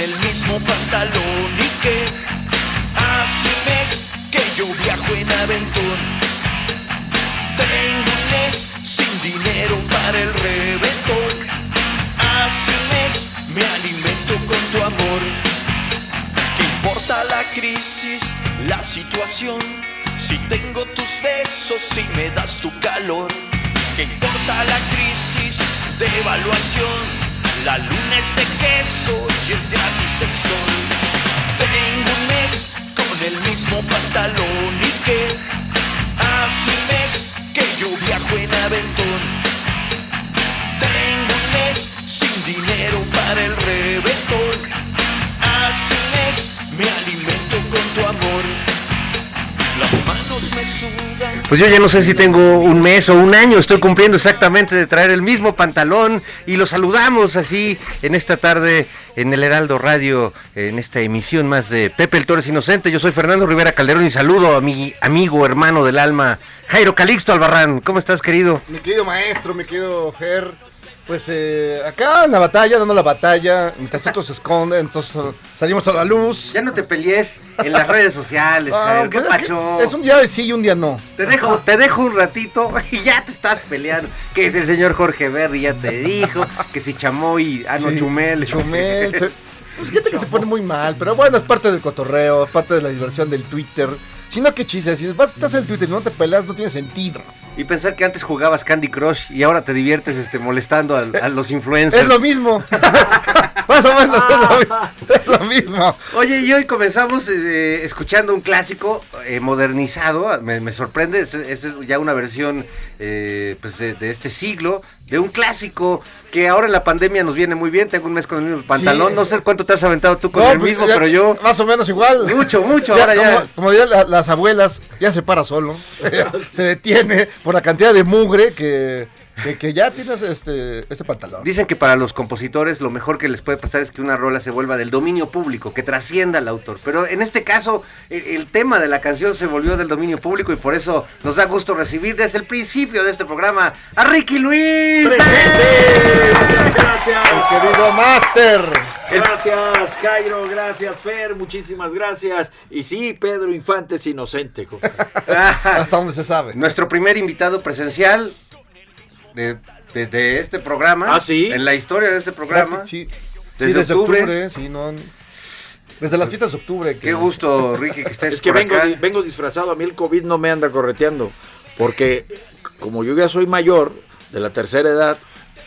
El mismo pantalón y que hace un mes que yo viajo en aventón. Tengo un mes sin dinero para el reventón. Hace un mes me alimento con tu amor. ¿Qué importa la crisis, la situación? Si tengo tus besos, si me das tu calor. ¿Qué importa la crisis de evaluación? La luna es de queso y es gratis el sol. Tengo un mes con el mismo pantalón y que hace un mes que yo viajo en aventón. Tengo un mes sin dinero para el reventón. Hace un mes me alimento con tu amor. Pues yo ya no sé si tengo un mes o un año, estoy cumpliendo exactamente de traer el mismo pantalón y los saludamos así en esta tarde en el Heraldo Radio, en esta emisión más de Pepe el Torres Inocente. Yo soy Fernando Rivera Calderón y saludo a mi amigo, hermano del alma, Jairo Calixto Albarrán. ¿Cómo estás, querido? Mi querido maestro, mi querido Fer, pues eh, acá en la batalla, dando la batalla, mientras otros se esconden, entonces eh, salimos a la luz. Ya no te pelees en las redes sociales, Ah. ¿Qué pacho? Es un día sí y un día no. Te dejo, te dejo un ratito y ya te estás peleando. Que es el señor Jorge Berry, ya te dijo. Que si Chamoy, ah no, Sí, Chumel. Chumel. se- pues gente que se pone muy mal, pero bueno, es parte del cotorreo, es parte de la diversión del Twitter. Si no, qué chiste, si vas, estás en el Twitter y no te peleas, no tiene sentido. Y pensar que antes jugabas Candy Crush y ahora te diviertes este, molestando a, a los influencers. Es lo mismo. Más o menos es lo, es lo mismo. Oye, y hoy comenzamos eh, escuchando un clásico eh, modernizado. Me, me sorprende, esta es ya una versión eh, pues de, de este siglo, de un clásico que ahora en la pandemia nos viene muy bien. Tengo un mes con el mismo pantalón. Sí. No sé cuánto te has aventado tú con No, el pues, mismo, ya- pero yo... Más o menos igual. Mucho, mucho, ahora ya. Como, como dirían la- las abuelas, ya se para solo. se detiene por la cantidad de mugre que, que, que ya tienes este, ese pantalón. Dicen que para los compositores lo mejor que les puede pasar es que una rola se vuelva del dominio público, que trascienda al autor. Pero en este caso, el, el tema de la canción se volvió del dominio público y por eso nos da gusto recibir desde el principio de este programa a Ricky Luis. Gracias. El querido Master. Gracias, Jairo. Gracias, Fer. Muchísimas gracias. Y sí, Pedro Infante es inocente. Hasta donde se sabe. Nuestro primer invitado presencial de, de- de este programa. ¿Ah, sí? En la historia de este programa. Sí, Desde sí, desde octubre. octubre. sí, no, desde las fiestas de octubre. que- Qué gusto, Ricky, que estés Es que por vengo, acá. di- vengo disfrazado. A mí el COVID no me anda correteando. Porque como yo ya soy mayor, de la tercera edad,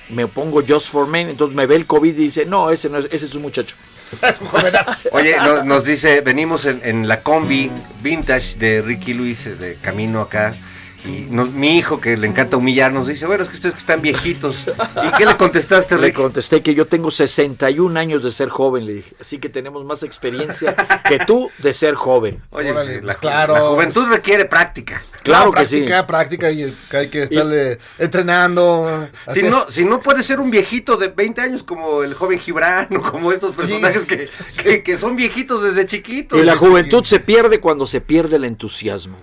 me pongo Just for Men. Entonces me ve el COVID y dice, no, ese no es, ese es un muchacho. Es un jovenazo. Oye, no- nos dice, venimos en, en la combi vintage de Ricky Luis, eh, de camino acá. Y nos- mi hijo, que le encanta humillarnos, dice, bueno, es que ustedes que están viejitos. ¿Y qué le contestaste, Le Ricky? contesté que yo tengo 61 años de ser joven, le dije. Así que tenemos más experiencia que tú de ser joven. Oye, Órale, pues la, claro. la juventud requiere práctica. Claro No, que sí. práctica, práctica y hay que estarle entrenando. Si no, si no puede ser un viejito de 20 años como el joven Gibran o como estos personajes que, que, que son viejitos desde chiquitos. Y la juventud se pierde cuando se pierde el entusiasmo.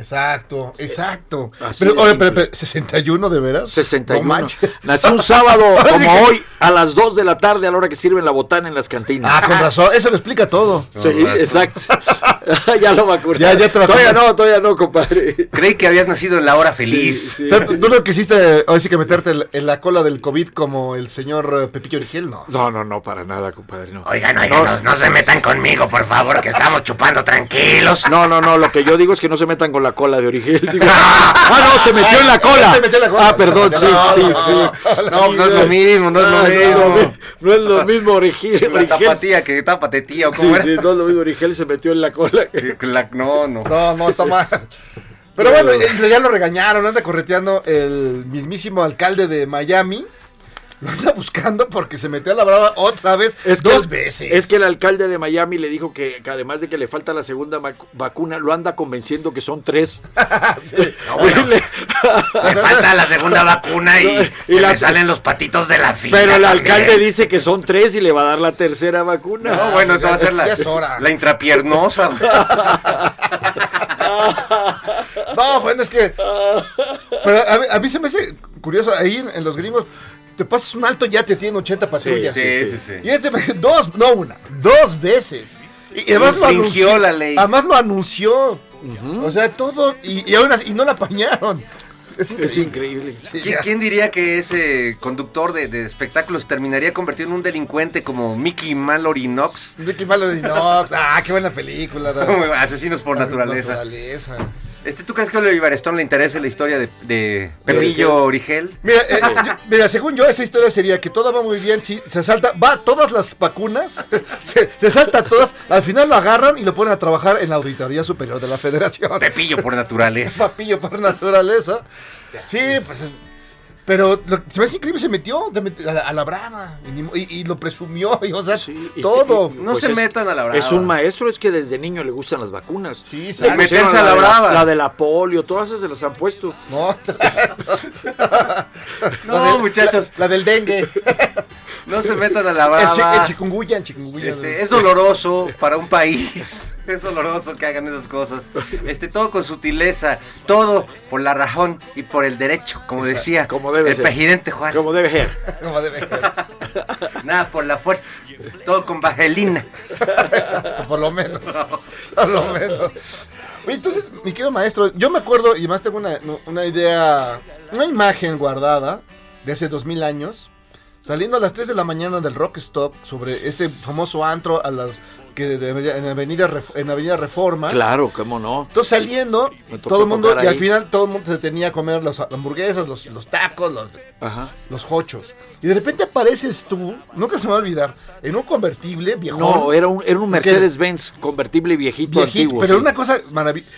Exacto, exacto. Así Pero, oye, pero, pero, ¿61 de veras? 61. No manches. Nací un sábado como hoy a las 2 de la tarde a la hora que sirven la botana en las cantinas. Ah, con razón, eso lo explica todo. sí, exacto. ya lo vacunaron. Ya, ya te Todavía no, todavía no, compadre. Creí que habías nacido en la hora feliz. Sí, sí. O sea, ¿tú, tú no quisiste, ahora sí que meterte en- la cola del COVID como el señor eh, Pepillo Origel? No. No, no, no, para nada, compadre. No. Oigan, oigan, no, no se metan conmigo, por favor, que estamos chupando tranquilos. No, no, no, lo que yo digo es que no se metan con la cola de Origel. digo. ah, no, se metió en la cola. Se metió en la cola. Ah, perdón, sí, No, sí, no, sí. No, no es lo mismo, no es lo mismo. mi- no es lo mismo Origel. La tapatía que tápate, tía, ¿o Sí, cómo era? sí, no es lo mismo. Origel se metió en la cola. La- no, no. No, no, está mal. Pero bueno, ya lo regañaron, anda correteando el mismísimo alcalde de Miami. Lo anda buscando porque se metió a la brava otra vez, Es dos veces. Es que el alcalde de Miami le dijo que, que además de que le falta la segunda vacu- vacuna, lo anda convenciendo que son tres. Le- Me falta la segunda vacuna y, Y la- me salen los patitos de la fila. Pero el también. alcalde dice que son tres y le va a dar la tercera vacuna. No, bueno, eso va a ser la, hora. intrapiernosa. No, bueno, es que. Pero a mí, a mí se me hace curioso, ahí en, en los gringos, te pasas un alto y ya te tienen 80 patrullas. sí, sí, sí. Y este, dos, no una, dos veces. Y, y además lo anunció. la ley. Además lo anunció. O sea, todo. Y, y aún así, y no la apañaron. Es increíble. Es increíble. Sí, ¿Quién, diría que ese conductor de, de espectáculos terminaría convertido en un delincuente como Mickey Mallory Knox? Ricky Mallory Knox. Ah, qué buena película. Asesinos por naturaleza. Naturaleza. Este, ¿Tú crees que a Oliver Stone le interesa la historia de, de Pepillo Origel? Mira, eh, yo- mira, según yo, esa historia sería que todo va muy bien, si se salta, va todas las vacunas, se, se salta todas, al final lo agarran y lo ponen a trabajar en la Auditoría Superior de la Federación. Pepillo por naturaleza. Papillo por naturaleza. Sí, pues es- Pero lo, se me hace increíble, se metió, se metió a, la, a la brava y, lo presumió, y, o sea, Sí, todo. y- No pues se es- metan a la brava. Es un maestro, es que desde niño le gustan las vacunas. Sí, sí. Meterse a la brava. La de la polio, todas esas se las han puesto. No, No, La del- muchachos. La, la del dengue. No se metan a la El, chi- brava. el chikungunya, el chikungunya. Este, es doloroso para un país. Es doloroso que hagan esas cosas. Este, todo con sutileza, todo por la razón y por el derecho, como decía como debe el ser. presidente Juan. Como debe ser. Como debe ser. Nada por la fuerza, todo con vaselina. Por lo menos. Por lo menos. Oye, entonces, mi querido maestro, yo me acuerdo, y más tengo una, una idea, una imagen guardada de hace dos mil años, saliendo a las 3 de la mañana del Rock Stop sobre este famoso antro a las que de- en Avenida en Avenida Reforma. Claro, cómo no. Entonces saliendo, todo el mundo, y al final todo el mundo se tenía a comer las hamburguesas, los, los tacos, los, Ajá. los hochos. Y de repente apareces tú, nunca se me va a olvidar, en un convertible viejo. No, era un, era un Mercedes-Benz convertible viejito, antiguo. pero sí. una cosa maravillosa.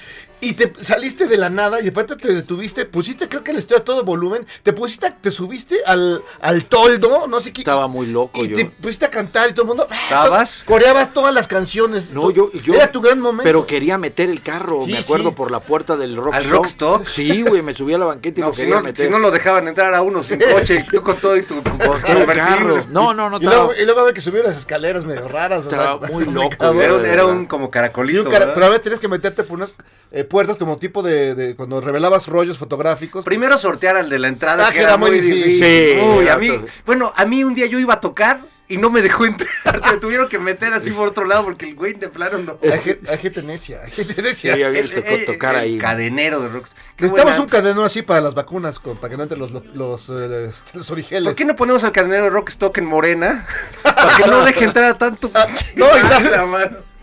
Y te saliste de la nada y de repente te detuviste, pusiste creo que el estudio a todo volumen, te pusiste, te subiste al, al toldo, no sé qué. Estaba muy loco y yo. te pusiste a cantar y todo el mundo. ¡ah! ¿Estabas? Coreabas todas las canciones. No, Tú- yo, yo. Era tu gran momento. Pero quería meter el carro, Sí, me acuerdo, sí. por la puerta del rock ¿Al Stop. rock stop? Sí, güey, me subí a la banqueta y No, lo si, quería no, meter. si no lo dejaban entrar a uno sin coche, y tú con todo y tu, tu el carro. No, no, no, y, estaba, luego, y luego a ver que subió las escaleras medio raras. o sea, Estaba muy loco. Era era un como Sí, caracolito. un cara- ¿verdad? pero a ver, tienes que meterte por unas eh, puertas como tipo de, de cuando revelabas rollos fotográficos. Primero sortear al de la entrada, Ah, que era muy difícil. Sí, Uy, a mí, bueno, a mí un día yo iba a tocar y no me dejó entrar. Me tuvieron que meter así por otro lado porque el güey de plano no. Hay, gen- hay gente necia, hay gente necia. Sí, a mí tocó tocar ahí. Cadenero de Rocks. Qué Necesitamos un cadenero así para las vacunas, con- para que no entren los, los, eh, los origeles. ¿Por qué no ponemos al cadenero de Rockstock en Morena? Para que no deje entrar a tanto. no, y Ah, das- la mano.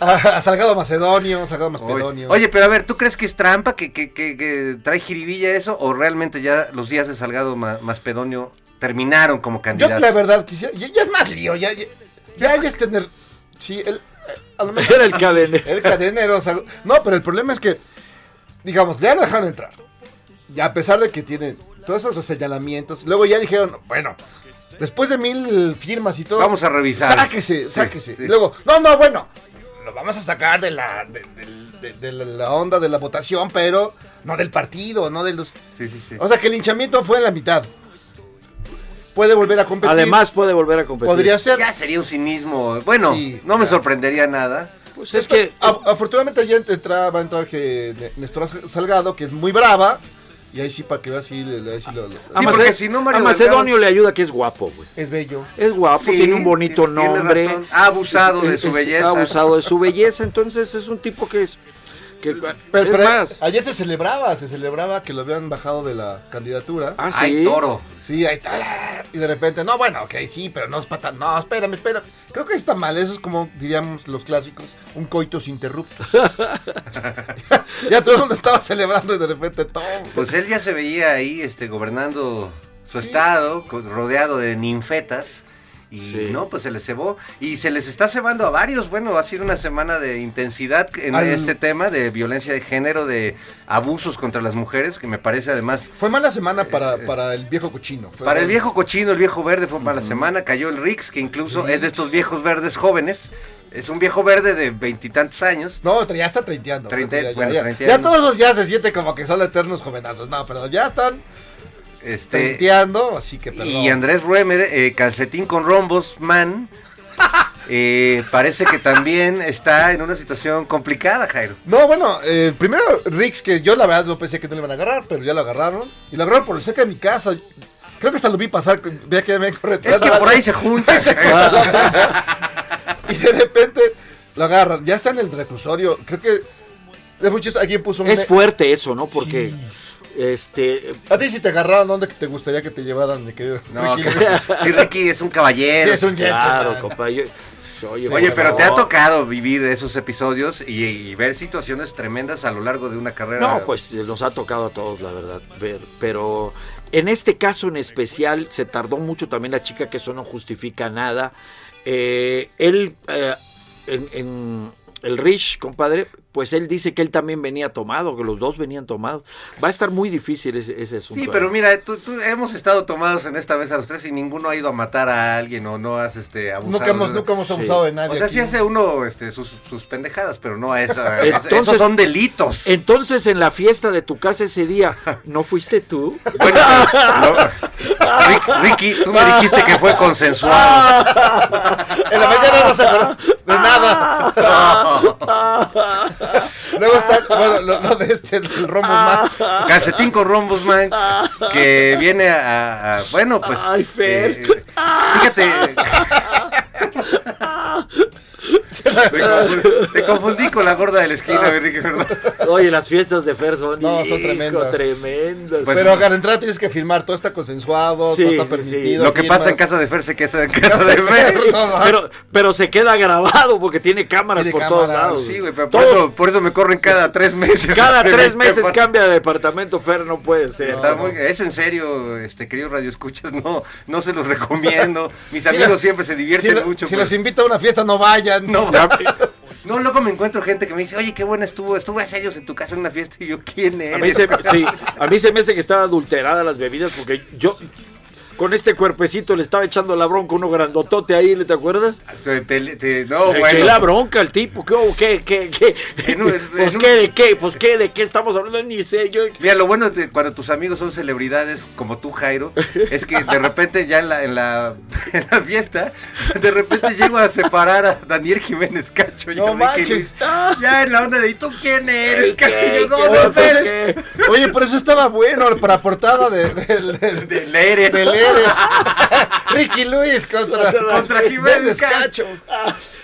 a, a Salgado Macedonio, Salgado Macedonio. Oye, pero a ver, ¿tú crees que es trampa, que, que, que, que trae jiribilla eso? ¿O realmente ya los días de Salgado Ma- Macedonio terminaron como yo candidatos? la verdad quisiera, ya, ya es más lío, ya, ya, es tener, sí, el, a lo mejor Era el cadenero. El cadenero, o sea, no, pero el problema es que, digamos, ya lo dejaron entrar, ya a pesar de que tiene todos esos señalamientos, luego ya dijeron, bueno, después de mil firmas y todo, Vamos a revisar. Sáquese, Sí, sáquese. sí. Y luego, no, no, bueno, lo vamos a sacar de la, de, de- de- de la onda de la votación, pero no del partido, no de los... Sí, sí, sí. O sea que el linchamiento fue en la mitad. Puede volver a competir. Además puede volver a competir. podría ser. Ya sería un cinismo. Bueno, Sí, no me sorprendería nada. Pues es que A- afortunadamente ya entra, va a entrar que Néstor Salgado, que es muy brava. Y ahí sí, para que veas, sí, le- le- sí lo- lo- a, si no, a Macedonio le ayuda que es guapo, güey. es bello. Es guapo, Sí, tiene un bonito tiene nombre. Ha abusado de su es- belleza. Ha abusado de su belleza, entonces es un tipo que es... Que, Pero, es pero más. ayer se celebraba, se celebraba que lo habían bajado de la candidatura. Ah, Ay, sí. toro. Sí, ahí está. Y de repente, no, bueno, ok, sí, pero no es para tan- No, espérame, espérame. Creo que está mal, eso es como diríamos los clásicos, un coitus interruptus. ya todo el mundo estaba celebrando y de repente todo. Pues él ya se veía ahí este, gobernando su estado, rodeado de ninfetas. Y Sí. no, pues se les cebó. Y se les está cebando a varios. Bueno, ha sido una semana de intensidad en Al- este tema de violencia de género, de abusos contra las mujeres, que me parece además Fue mala semana para, para el viejo cochino. Fue Para el viejo cochino, el viejo verde fue para la semana, cayó el Rix, que incluso es de estos viejos verdes jóvenes. Es un viejo verde de veintitantos años. No, ya está treinteando. Treinte- ya, ya, bueno, ya. treinteando. Ya todos ya se siente como que son eternos jovenazos. No, pero ya están Este, así que perdón. y Andrés Ruemer, eh, calcetín con rombos, man, eh, parece que también está en una situación complicada, Jairo. No, bueno, eh, primero Rix, que yo la verdad no pensé que no le iban a agarrar, pero ya lo agarraron. Y lo agarraron por cerca de mi casa. Creo que hasta lo vi pasar, vea que me Es que por ahí se junta. Y de repente lo agarran. Ya está en el reclusorio. Creo que de muchos alguien puso un. Es fuerte eso, ¿no? Porque, este, A ti si te agarraron, ¿dónde te gustaría que te llevaran, mi querido? No, Ricky? que- sí, Ricky es un caballero. Sí, es un claro, compa, yo- oye, Oye, pero te ha tocado vivir esos episodios y, y ver situaciones tremendas a lo largo de una carrera. No, pues nos ha tocado a todos, la verdad. ver, pero en este caso en especial se tardó mucho también la chica, que eso no justifica nada. Eh, él, eh, en, en el Rich, compadre, pues él dice que él también venía tomado, que los dos venían tomados. Va a estar muy difícil ese, ese asunto. Sí, ¿eh? pero mira, tú, tú- hemos estado tomados en esta vez a los tres y ninguno ha ido a matar a alguien o no has este, abusado. Nunca hemos, nunca hemos abusado de nadie. O sea, aquí. sí hace uno este, sus, sus pendejadas, pero no a esa. Entonces- esos son delitos. Entonces en la fiesta de tu casa ese día, ¿no fuiste tú? Bueno, no. Rick- Ricky, tú me dijiste que fue consensuado. En la mañana no se acordó de nada. Luego está, bueno, lo, lo de este, el rombo más. Calcetín con rombos, man, que viene a, a- bueno, pues. Ay, Fer. eh, fíjate. Te confundí, con la gorda de la esquina, Enrique, ¿verdad? Oye, las fiestas de Fer son, No, son hijo, tremendas. tremendas. Pues, Pero al entrar tienes que firmar, todo está consensuado, Sí, todo está sí, permitido. Lo que firmas. pasa en casa de Fer se queda en casa de Fer. Pero, pero se queda grabado porque tiene cámaras Tiene por todos lados. Sí, güey, pero por Todos- eso, por eso me corren cada tres meses. cada tres meses cambia de departamento, Fer, no puede ser. Está muy- es en serio, este querido Radio Escuchas, no, no se los recomiendo. Mis Si amigos la- siempre se divierten Si, mucho. si pero- los invito a una fiesta, no vayan. No, no, luego me encuentro gente que me dice, oye, qué buena estuvo, estuve hace años en tu casa en una fiesta y yo, ¿quién eres? A mí, se, sí, a mí se me hace que estaba adulterada las bebidas porque yo con este cuerpecito le estaba echando la bronca uno grandotote ahí, ¿te acuerdas? Te- te- te- no, Le eché bueno. la bronca al tipo, ¿qué? hubo? ¿Qué? ¿Qué? ¿Qué? En un- pues en un- qué, ¿de qué? Pues qué, ¿de qué estamos hablando? Ni sé, yo... Mira, lo bueno de cuando tus amigos son celebridades como tú, Jairo, es que de repente ya en la, en la, en la fiesta, de repente llego a separar a Daniel Jiménez Cacho. y No a Ricky manches. Luis. Ya en la onda de, ¿y tú quién eres? Yo, no, ¿Qué? no, Pues. Oye, por eso estaba bueno para portada de, de, de, De Leire. del Ricky Luis contra, Contra Jiménez Cacho.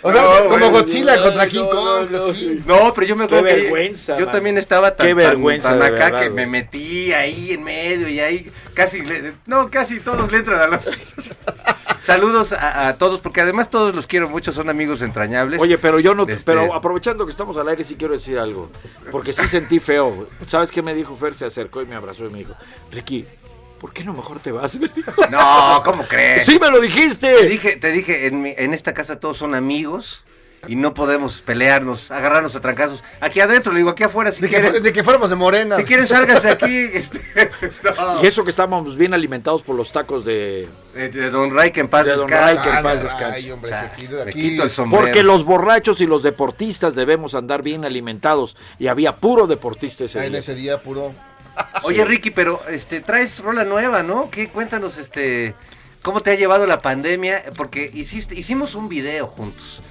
O sea, No, como. Godzilla No, contra King no, Kong, no, así. sí. No, pero yo me Qué acuerdo que vergüenza, Yo man. también estaba tan, Qué tan- vergüenza, tan de acá verdad, que me metí ahí en medio y ahí casi, le- no, casi todos le entran a los... Saludos a, a todos, porque además todos los quiero mucho, son amigos entrañables. Oye, pero yo no, Este- pero aprovechando que estamos al aire sí quiero decir algo, porque sí sentí feo. ¿Sabes qué me dijo Fer? Se acercó y me abrazó y me dijo, Ricky, ¿por qué no mejor te vas? Me dijo. No, ¿cómo crees? Sí me lo Te dijiste. dije, te dije, en, mi- en esta casa todos son amigos y no podemos pelearnos, agarrarnos a trancazos. Aquí adentro, le digo, aquí afuera, si De que, quieren, fu- de que fuéramos de Morena. si quieren sálganse aquí. este, no. Y eso que estábamos bien alimentados por los tacos de... Eh, de Don Ray, que en paz De Don. Ray, que en paz descanse. O sea, que. Porque los borrachos y los deportistas debemos andar bien alimentados. Y había puro deportista ese Ah, en día. ese día puro. Oye, Ricky, pero este traes rola nueva, ¿no? ¿Qué cuéntanos este cómo te ha llevado la pandemia? Porque hiciste hicimos un video juntos.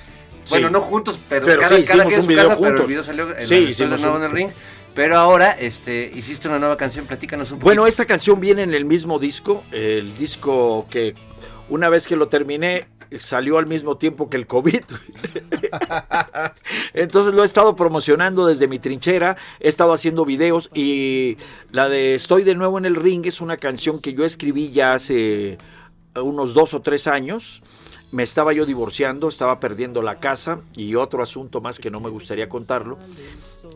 Bueno, no juntos, pero, Pero cada, sí, cada hicimos un video casa, pero el juntos. video salió en Sí, hicimos nuevo un- en el ring. Pero ahora este, hiciste una nueva canción, platícanos un poquito. Bueno, esta canción viene en el mismo disco, el disco que una vez que lo terminé salió al mismo tiempo que el COVID. Entonces lo he estado promocionando desde mi trinchera, he estado haciendo videos y la de Estoy de nuevo en el ring es una canción que yo escribí ya hace unos dos o tres años. Me estaba yo divorciando, estaba perdiendo la casa y otro asunto más que no me gustaría contarlo.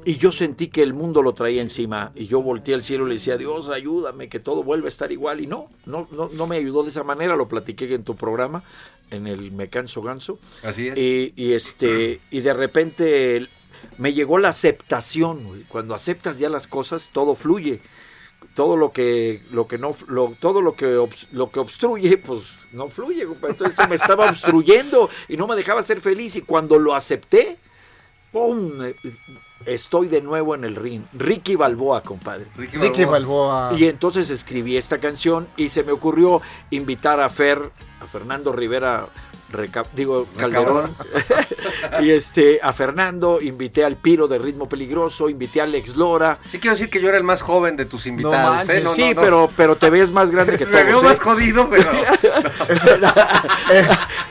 Y yo sentí que el mundo lo traía encima y yo volteé al cielo y le decía, Dios, ayúdame, que todo vuelva a estar igual. Y no, no, no, no me ayudó de esa manera, lo platiqué en tu programa, en el Me Canso Ganso. Así es. Y, y, este, y de repente me llegó la aceptación. Cuando aceptas ya las cosas, todo fluye. Todo lo que, lo que no, lo- todo lo que, lo que obstruye, pues no fluye. Entonces me estaba obstruyendo y no me dejaba ser feliz. Y cuando lo acepté, ¡pum! Eh, Estoy de nuevo en el ring. Ricky Balboa, compadre. Ricky Ricky Balboa. Balboa. Y entonces escribí esta canción y se me ocurrió invitar a Fer, a Fernando Rivera, Reca- digo Calderón, y este a Fernando, invité al Piro de Ritmo Peligroso, invité a Alex Lora. Sí quiero decir que yo era el más joven de tus invitados. ¿eh? No, sí, no, no. pero pero te ves más grande que Me veo todos. ¿eh? más jodido, pero...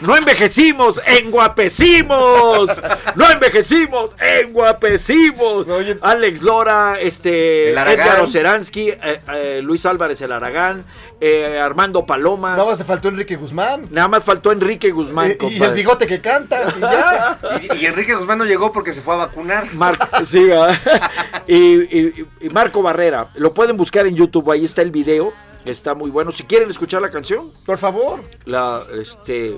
No envejecimos, enguapecimos. No envejecimos, enguapecimos. Alex Lora, este, El Aragán. Edgar Oceransky, eh, eh, Luis Álvarez el Aragán, eh, Armando Palomas. Nada más te faltó Enrique Guzmán. Nada más faltó Enrique Guzmán, Eh, y el bigote que canta. Y ya. Y, y Enrique Guzmán no llegó porque se fue a vacunar. Mar- sí, ¿verdad? y, y- y Marco Barrera. Lo pueden buscar en YouTube, ahí está el video. Está muy bueno. Si quieren escuchar la canción, Por favor. la este.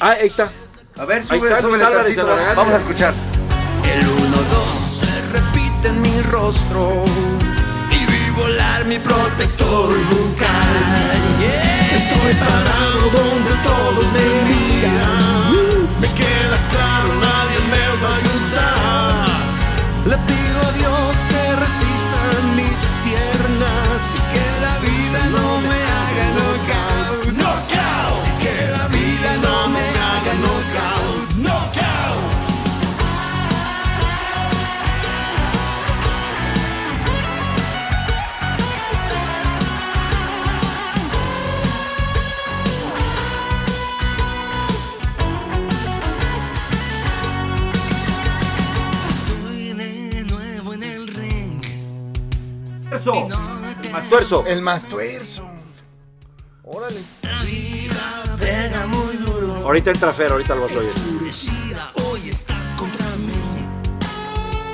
Ah, ahí está. A ver, Ahí sube, está, Luis Álvarez. Aragán. Vamos a escuchar. El 1-2 se repite en mi rostro y vi volar mi protector bucal. Estoy parado donde todos me miran. Me queda claro, nadie me va a ayudar. Le pido Eso. Más tuerzo. El más tuerzo. Órale. Pega muy duro. Ahorita entra Fer, ahorita lo vas a oír. Enfurecida hoy está contra mí.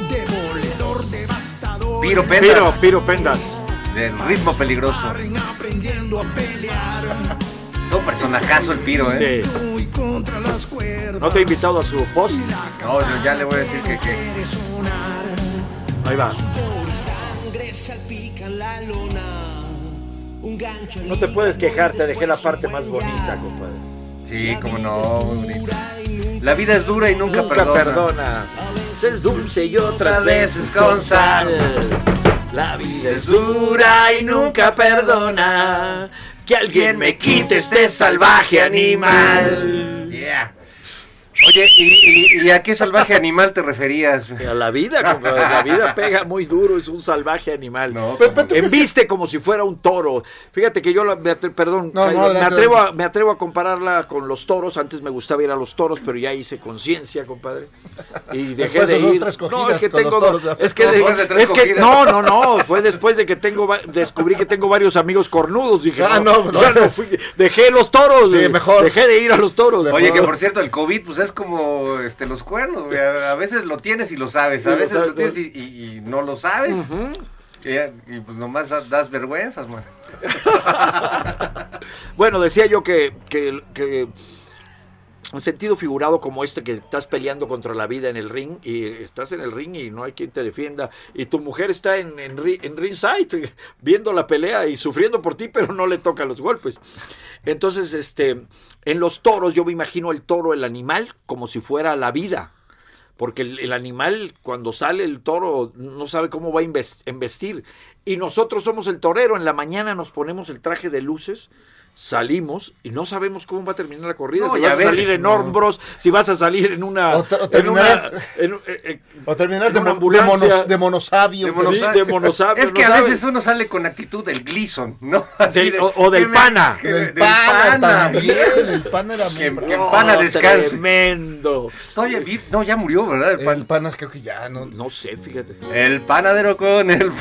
Demoledor, devastador. Piro Pendas, Piro Pendas. del ritmo peligroso. Aprendiendo a pelear. Un personajazo el Piro, ¿eh? Sí. Estoy contra las cuerdas. ¿No te he invitado a su post? No, yo ya le voy a decir que... que... Ahí va. Lona. Un gancho No te puedes quejar, te dejé la parte más bonita, compadre. Sí, como no, muy bonito. La vida es dura y nunca, Nunca perdona. perdona. Es dulce y otras veces con sal. La vida es dura y nunca perdona. Que alguien me quite este salvaje animal. Yeah. Oye, ¿y, y, y a qué salvaje animal te referías? A la vida, compadre, la vida pega muy duro, es un salvaje animal. No, Pe- pe- ¿tú que- Embiste como si fuera un toro. Fíjate que yo, la- me atre- perdón, No, no, Jairo, me, atrevo a, me atrevo a compararla con los toros. Antes me gustaba ir a los toros, pero ya hice conciencia, compadre. Y dejé Después de ir. No, es que tengo. toros. Es que, de- de es que no, no, no. Fue después de que tengo descubrí que tengo varios amigos cornudos. Dije, Ah, no, no, no. ya no fui- dejé los toros. Sí, eh, mejor. Dejé de ir a los toros. Oye, que por cierto, el COVID, pues es como este, los cuernos, güey. A, veces lo tienes y lo sabes, a veces lo tienes y, y- y no lo sabes. y, y, pues nomás das- das vergüenzas, man. Bueno, decía yo que, que, que un sentido figurado como este que estás peleando contra la vida en el ring y estás en el ring y no hay quien te defienda y tu mujer está en, en, en ringside viendo la pelea y sufriendo por ti pero no le toca los golpes. Entonces, este, en los toros yo me imagino el toro, el animal, como si fuera la vida. Porque el, el animal, cuando sale el toro, no sabe cómo va a embestir. Y nosotros somos el torero. En la mañana nos ponemos el traje de luces salimos y no sabemos cómo va a terminar la corrida. No, si ya vas a salir en no. hombros, si vas a salir en una. O te- o en una- terminarás- en- eh, eh, O de, una de, monos- de monosabio. De. Sí, de monosabio, Es que no a sabes. veces uno sale con actitud del Gleason, ¿no? Así Del- de- o- o del que me- pana. que- El del pana, pana. también. El pana era Que- muy que bravo. en pana Oh, descanse. Tremendo. Todavía vi- no, ya murió, ¿verdad? El, El pan- pana creo que ya no. No sé, fíjate. el panadero con el...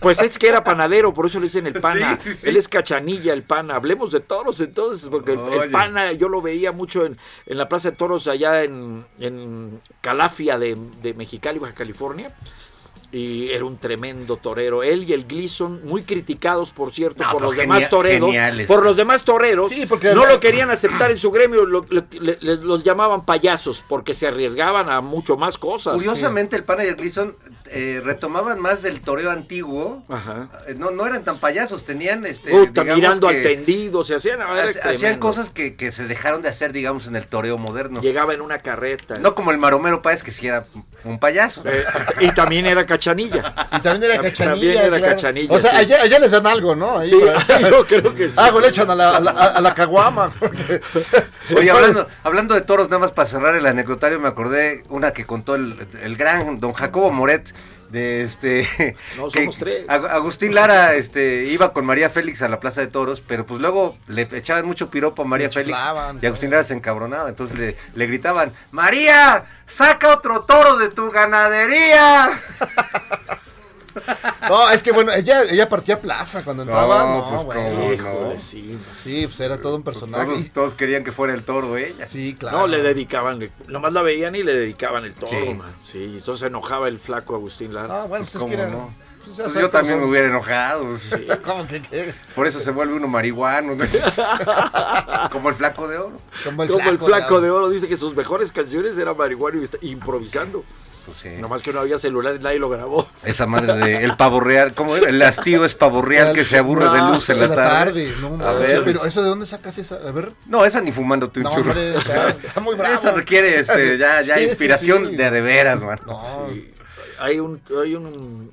Pues es que era panadero, por eso le dicen el pana. Sí, sí. Él es cachanilla, el pana. Hablemos de toros entonces, porque el, pana yo lo veía mucho en, en la Plaza de Toros allá en, en Calafia de, de Mexicali, Baja California. Y era un tremendo torero. Él y el Gleason, muy criticados, por cierto, No, por los demás toreros. geniales. Por los demás toreros. Sí, porque- no lo querían aceptar en su gremio. lo- lo- le- les- los llamaban payasos, porque se arriesgaban a mucho más cosas. Curiosamente, el pana y el Gleason eh, retomaban más del toreo antiguo. Ajá. Eh, No, no eran tan payasos, tenían este. Puta, digamos mirando que al tendido, se hacían, a ver, hac- Hacían cosas que, que se dejaron de hacer, digamos, en el toreo moderno. Llegaba en una carreta. No como el Maromero Páez, que sí era un payaso. Eh, y también era cachanilla. Y también era También cachanilla. era claro. cachanilla, O sea, sí. allá, allá les dan algo, ¿no? Ahí Sí, para- yo creo que sí. Algo le echan a la, a la, a la caguama. porque- Oye, hablando, hablando de toros, nada más para cerrar el anecdotario, me acordé una que contó el, el gran don Jacobo Moret. De este No, que somos tres. Ag- Agustín Lara este iba con María Félix a la Plaza de Toros, pero pues luego le echaban mucho piropo a María Félix y Agustín Lara se encabronaba, entonces le, le gritaban, "María, saca otro toro de tu ganadería." No, es que bueno, ella, ella partía plaza cuando entraba. No, No, pues, bueno. cómo Híjole, no. sí. Sí, pues era todo un personaje. Todos, todos querían que fuera el toro ella. Sí, claro. No, le dedicaban, nomás la veían y le dedicaban el toro, Sí. man. Sí, entonces se enojaba el flaco Agustín Lara. Ah, bueno, pues es ¿Cómo que era. no? pues Pues yo también me hubiera enojado. ¿Cómo que qué? Por eso se vuelve uno marihuano. ¿no? Como el flaco de oro. Como el Como flaco, el flaco ya. de oro dice que sus mejores canciones eran marihuana y está improvisando. Pues sí. Nomás que no había celular y nadie lo grabó. Esa madre de el pavo real, ¿cómo era? El hastío es pavo real que se aburre de luz en la tarde. No, A ver. pero eso de dónde sacas esa? A ver. No, esa ni fumándote un No, churro. hombre, está, está muy bravo. Esa requiere este, ya, ya Sí, inspiración sí. de de veras, man. No. Hay un, hay un,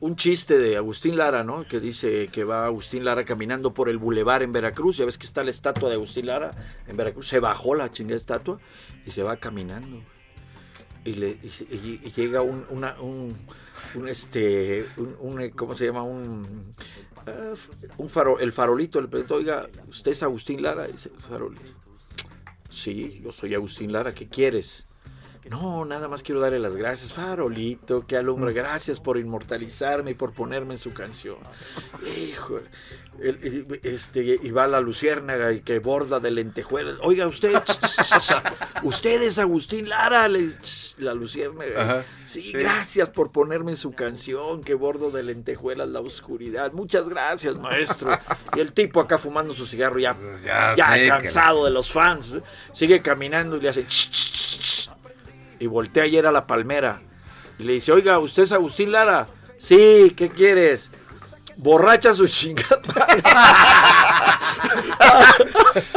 un chiste de Agustín Lara, ¿no? Que dice que va Agustín Lara caminando por el bulevar en Veracruz. Ya ves que está la estatua de Agustín Lara en Veracruz. Se bajó la chingada estatua y se va caminando. Y, le, y, y- llega un, una, un, un, este, un, un, ¿cómo se llama? Un, ah, un faro, el farolito le preguntó, oiga, ¿usted es Agustín Lara? Dice, farolito. Sí, yo soy Agustín Lara, ¿qué quieres? No, nada más quiero darle las gracias, Farolito, que alumbra, gracias por inmortalizarme y por ponerme en su canción. Hijo, este, y va la luciérnaga y que borda de lentejuelas. Oiga, usted, usted es Agustín Lara, le- la luciérnaga. Sí, sí. gracias por ponerme en su canción, que bordo de lentejuelas la oscuridad. Muchas gracias, maestro. Y el tipo acá fumando su cigarro ya, Ya ya, sé que- cansado de los fans, sigue caminando y le hace "Ch, ch, ch, ch". Y voltea ayer a la palmera y le dice, oiga, ¿usted es Agustín Lara? Sí, ¿qué quieres? Borracha su chingada.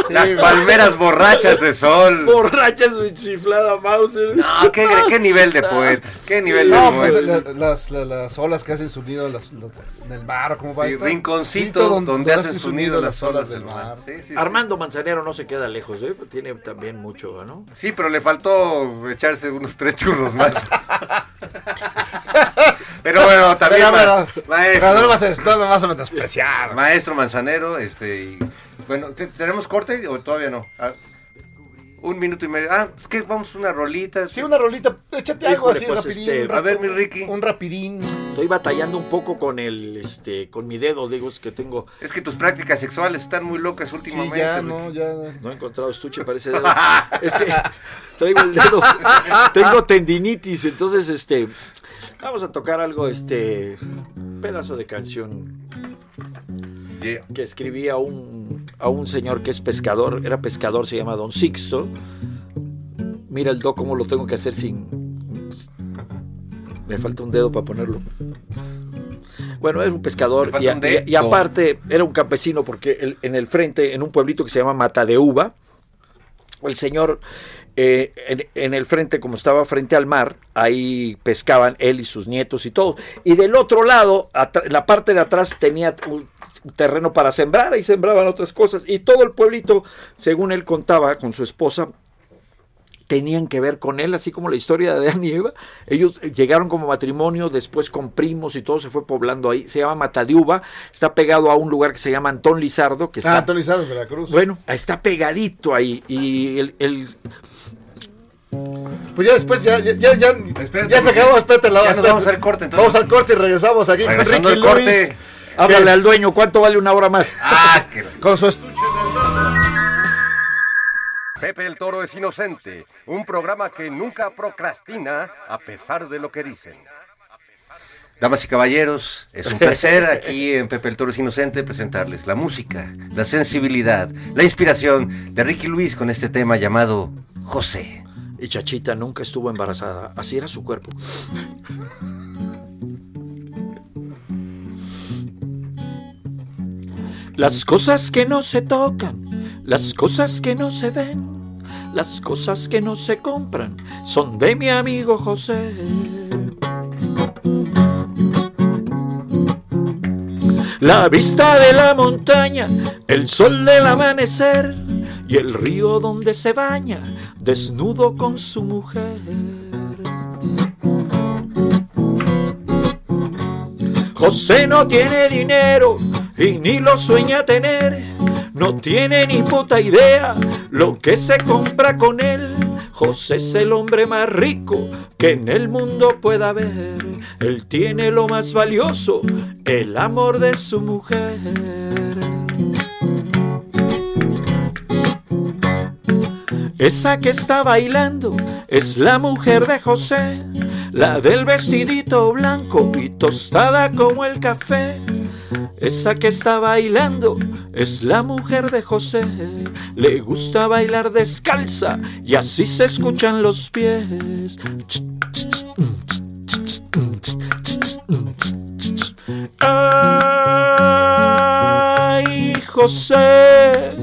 Las palmeras borrachas de sol. Borracha su chiflada Mauser. No, qué, qué nivel de poeta. Qué nivel de No, pues, la- las, la- las olas que hacen su nido las- en el mar, ¿cómo va Sí, rinconcito donde, hacen su nido las olas del mar. Sí, sí, sí. Armando Manzanero no se queda lejos, ¿eh? tiene también mucho, ¿no? Sí, pero le faltó echarse unos tres churros más. pero bueno, también Pero, ma- pero, maestro, pero no lo vas a, no lo vas a menospreciar. maestro Manzanero, este, y, bueno, ¿te- ¿tenemos corte o todavía no? Ah, un minuto y medio. Ah, es que vamos a una rolita. Sí, una rolita, échate algo Híjole, así pues, rapidín. este, a ver, mi Ricky. Un rapidín. Estoy batallando un poco con el, este, con mi dedo, digo, es que tengo, Es que tus prácticas sexuales están muy locas Sí, últimamente. ya, Ricky. no, ya. no he encontrado estuche para ese dedo. es que traigo el dedo, tengo tendinitis, entonces, este, vamos a tocar algo, este, pedazo de canción Yeah. que escribí a un, a un señor que es pescador, era pescador, se llama Don Sixto. Mira el do cómo lo tengo que hacer sin... Me falta un dedo para ponerlo. Bueno, era un pescador y, un y- dedo. y aparte era un campesino porque el- en el frente, en un pueblito que se llama Mata de Uva, el señor eh, en, en el frente, como estaba frente al mar, ahí pescaban él y sus nietos y todo. Y del otro lado, la parte de atrás tenía un- terreno para sembrar, ahí sembraban otras cosas. Y todo el pueblito, según él contaba con su esposa, tenían que ver con él, así como la historia de Adán y Eva. Ellos llegaron como matrimonio, después con primos y todo se fue poblando ahí. Se llama Matadiuba, está pegado a un lugar que se llama Antón Lizardo, que Ah, está Antón Lizardo, Veracruz. bueno, está pegadito ahí. Y el, el- Pues ya después, ya, ya, ya, ya, Espérate, ya se acabó, espérate, la ya nos vamos al corte, entonces. Vamos al corte y regresamos aquí con Ricky. Luis. Háblale al dueño, ¿cuánto vale una hora más? Ah, que... Con su estuche Pepe el Toro es inocente, un programa que nunca procrastina a pesar de lo que dicen. Damas y caballeros, es un placer aquí en Pepe el Toro es Inocente presentarles la música, la sensibilidad, la inspiración de Ricky Luis con este tema llamado José. Y Chachita nunca estuvo embarazada, así era su cuerpo. Las cosas que no se tocan, las cosas que no se ven, las cosas que no se compran, son de mi amigo José. La vista de la montaña, el sol del amanecer y el río donde se baña, desnudo con su mujer. José no tiene dinero y ni lo sueña tener, no tiene ni puta idea lo que se compra con él. José es el hombre más rico que en el mundo pueda haber. Él tiene lo más valioso, el amor de su mujer. Esa que está bailando es la mujer de José, la del vestidito blanco y tostada como el café. Esa que está bailando es la mujer de José, le gusta bailar descalza y así se escuchan los pies. Ay, José.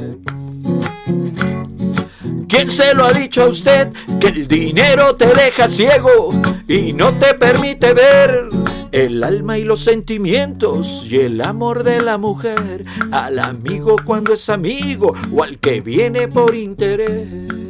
¿Quién se lo ha dicho a usted que el dinero te deja ciego y no te permite ver el alma y los sentimientos y el amor de la mujer al amigo cuando es amigo o al que viene por interés?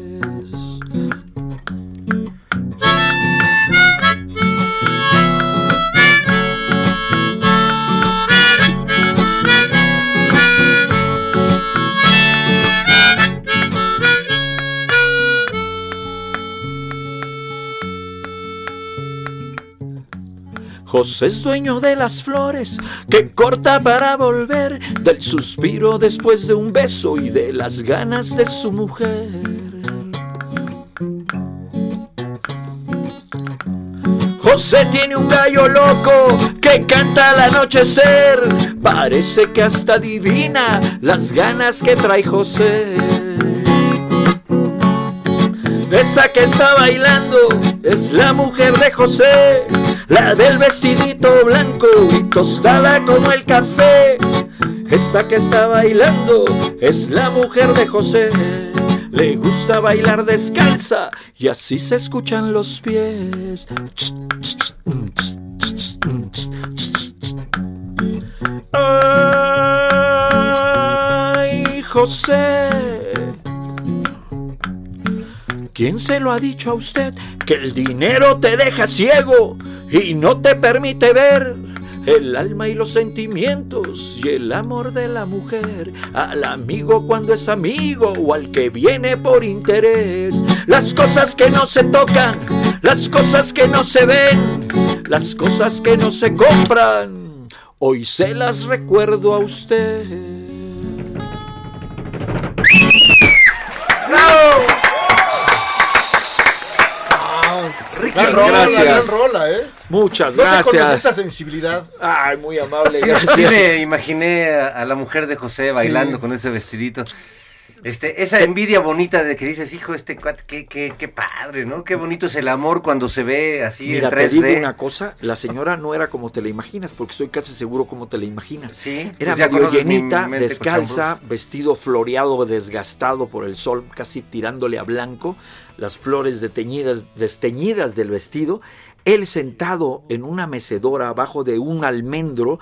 José es dueño de las flores que corta para volver, del suspiro después de un beso y de las ganas de su mujer. José tiene un gallo loco que canta al anochecer, parece que hasta adivina las ganas que trae José. Esa que está bailando es la mujer de José, la del vestidito blanco y tostada como el café. Esa que está bailando es la mujer de José, le gusta bailar descalza y así se escuchan los pies. Ay, José. ¿Quién se lo ha dicho a usted que el dinero te deja ciego y no te permite ver el alma y los sentimientos y el amor de la mujer al amigo cuando es amigo o al que viene por interés? Las cosas que no se tocan, las cosas que no se ven, las cosas que no se compran, hoy se las recuerdo a usted. Gran rola, gracias. gran rola, ¿eh? Muchas ¿Dónde conoces gracias. esta sensibilidad? Ay, muy amable, Sí, gracias. me imaginé a, a la mujer de José bailando con ese vestidito. Este, esa envidia bonita de que dices, hijo, este cuate, qué, qué, qué padre, ¿no? Qué bonito es el amor cuando se ve así Mira, en te 3D. digo una cosa, la señora no era como te la imaginas, porque estoy casi seguro como te la imaginas. Sí, Era pues medio mi llenita, descalza, vestido floreado, desgastado por el sol, casi tirándole a blanco, las flores deteñidas, desteñidas del vestido, él sentado en una mecedora abajo de un almendro,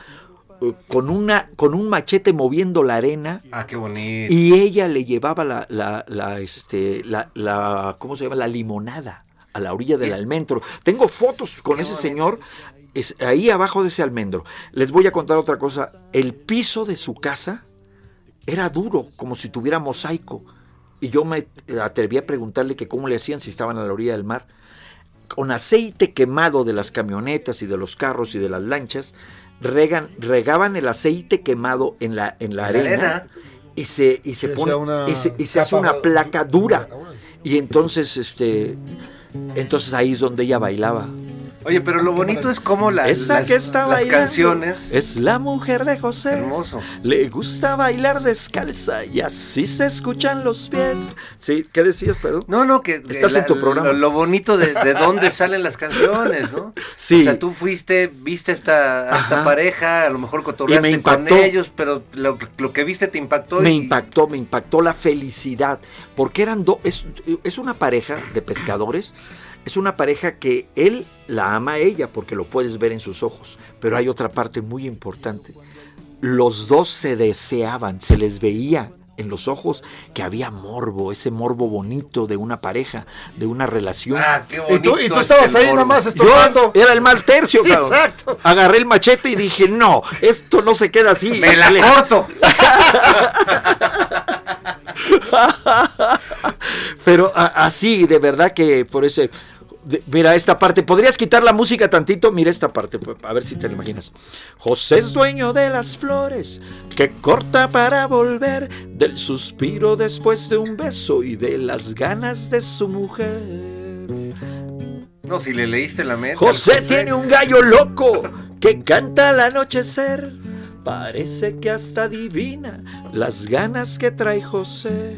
con una con un machete moviendo la arena Ah, qué bonito. y ella le llevaba la, la, la, este, la, la, ¿cómo se llama? La limonada a la orilla del almendro. Tengo fotos con ese señor es, ahí abajo de ese almendro. Les voy a contar otra cosa. El piso de su casa era duro, como si tuviera mosaico. Y yo me atreví a preguntarle que cómo le hacían si estaban a la orilla del mar. Con aceite quemado de las camionetas y de los carros y de las lanchas, regan, regaban el aceite quemado en la, en la En la arena, arena. y se, y se Se pone una y se, y se hace una placa dura. dura. Y entonces, este, entonces ahí es donde ella bailaba. Oye, pero lo bonito es cómo la- Esa las, que está las bailando canciones. es la mujer de José. Hermoso. Le gusta bailar descalza y así se escuchan los pies. Sí, ¿qué decías, perdón? No, no, que que Estás en tu programa. Lo, lo bonito de, de dónde salen las canciones, ¿no? Sí. O sea, tú fuiste, viste esta, a esta pareja, a lo mejor cotorreaste con ellos, pero lo, lo que viste te impactó. Me y- impactó, me impactó la felicidad, porque eran dos, es, es una pareja de pescadores, es una pareja que él la ama a ella, porque lo puedes ver en sus ojos, pero hay otra parte muy importante, los dos se deseaban, se les veía en los ojos que había morbo, ese morbo bonito de una pareja, de una relación. Ah, qué Y tú, y tú es estabas ahí morbo. nada más Yo estorbando. era el mal tercio, Sí, cabrón. exacto. Agarré el machete y dije, no, esto no se queda así. Me la corto. Pero a- así, de verdad que por ese... de- mira esta parte, ¿podrías quitar la música tantito? Mira esta parte, pues, a ver si te la imaginas. José es dueño de las flores, que corta para volver, del suspiro después de un beso y de las ganas de su mujer. No, si le leíste la mente. José tiene un gallo loco que canta al anochecer. Parece que hasta adivina las ganas que trae José.